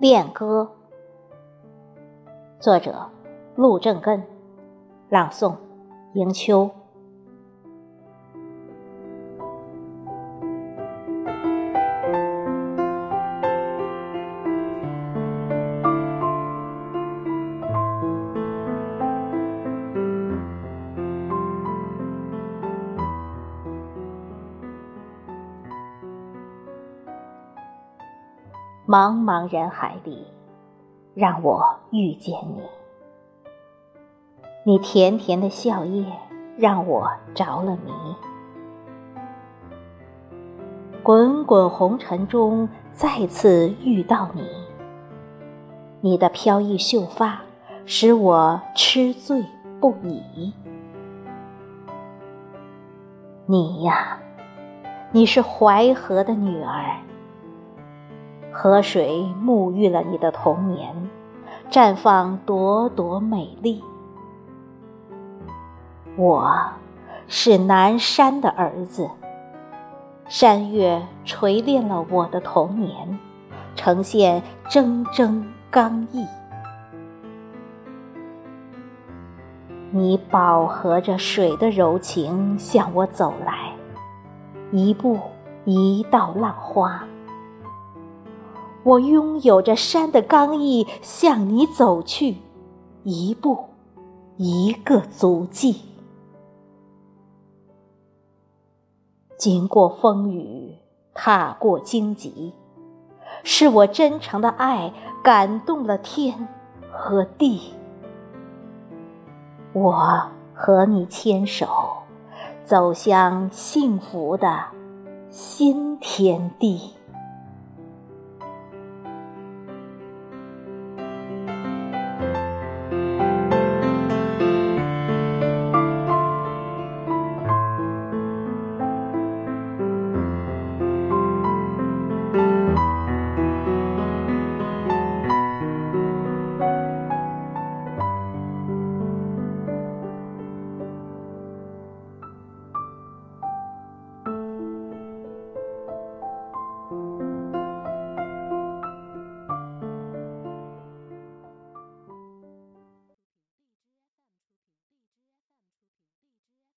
恋歌，作者陆正根，朗诵迎秋。茫茫人海里，让我遇见你。你甜甜的笑靥让我着了迷。滚滚红尘中再次遇到你，你的飘逸秀发使我痴醉不已。你呀，你是淮河的女儿。河水沐浴了你的童年，绽放朵朵美丽。我是南山的儿子，山岳锤炼了我的童年，呈现铮铮刚毅。你饱和着水的柔情向我走来，一步一道浪花。我拥有着山的刚毅，向你走去，一步一个足迹。经过风雨，踏过荆棘，是我真诚的爱感动了天和地。我和你牵手，走向幸福的新天地。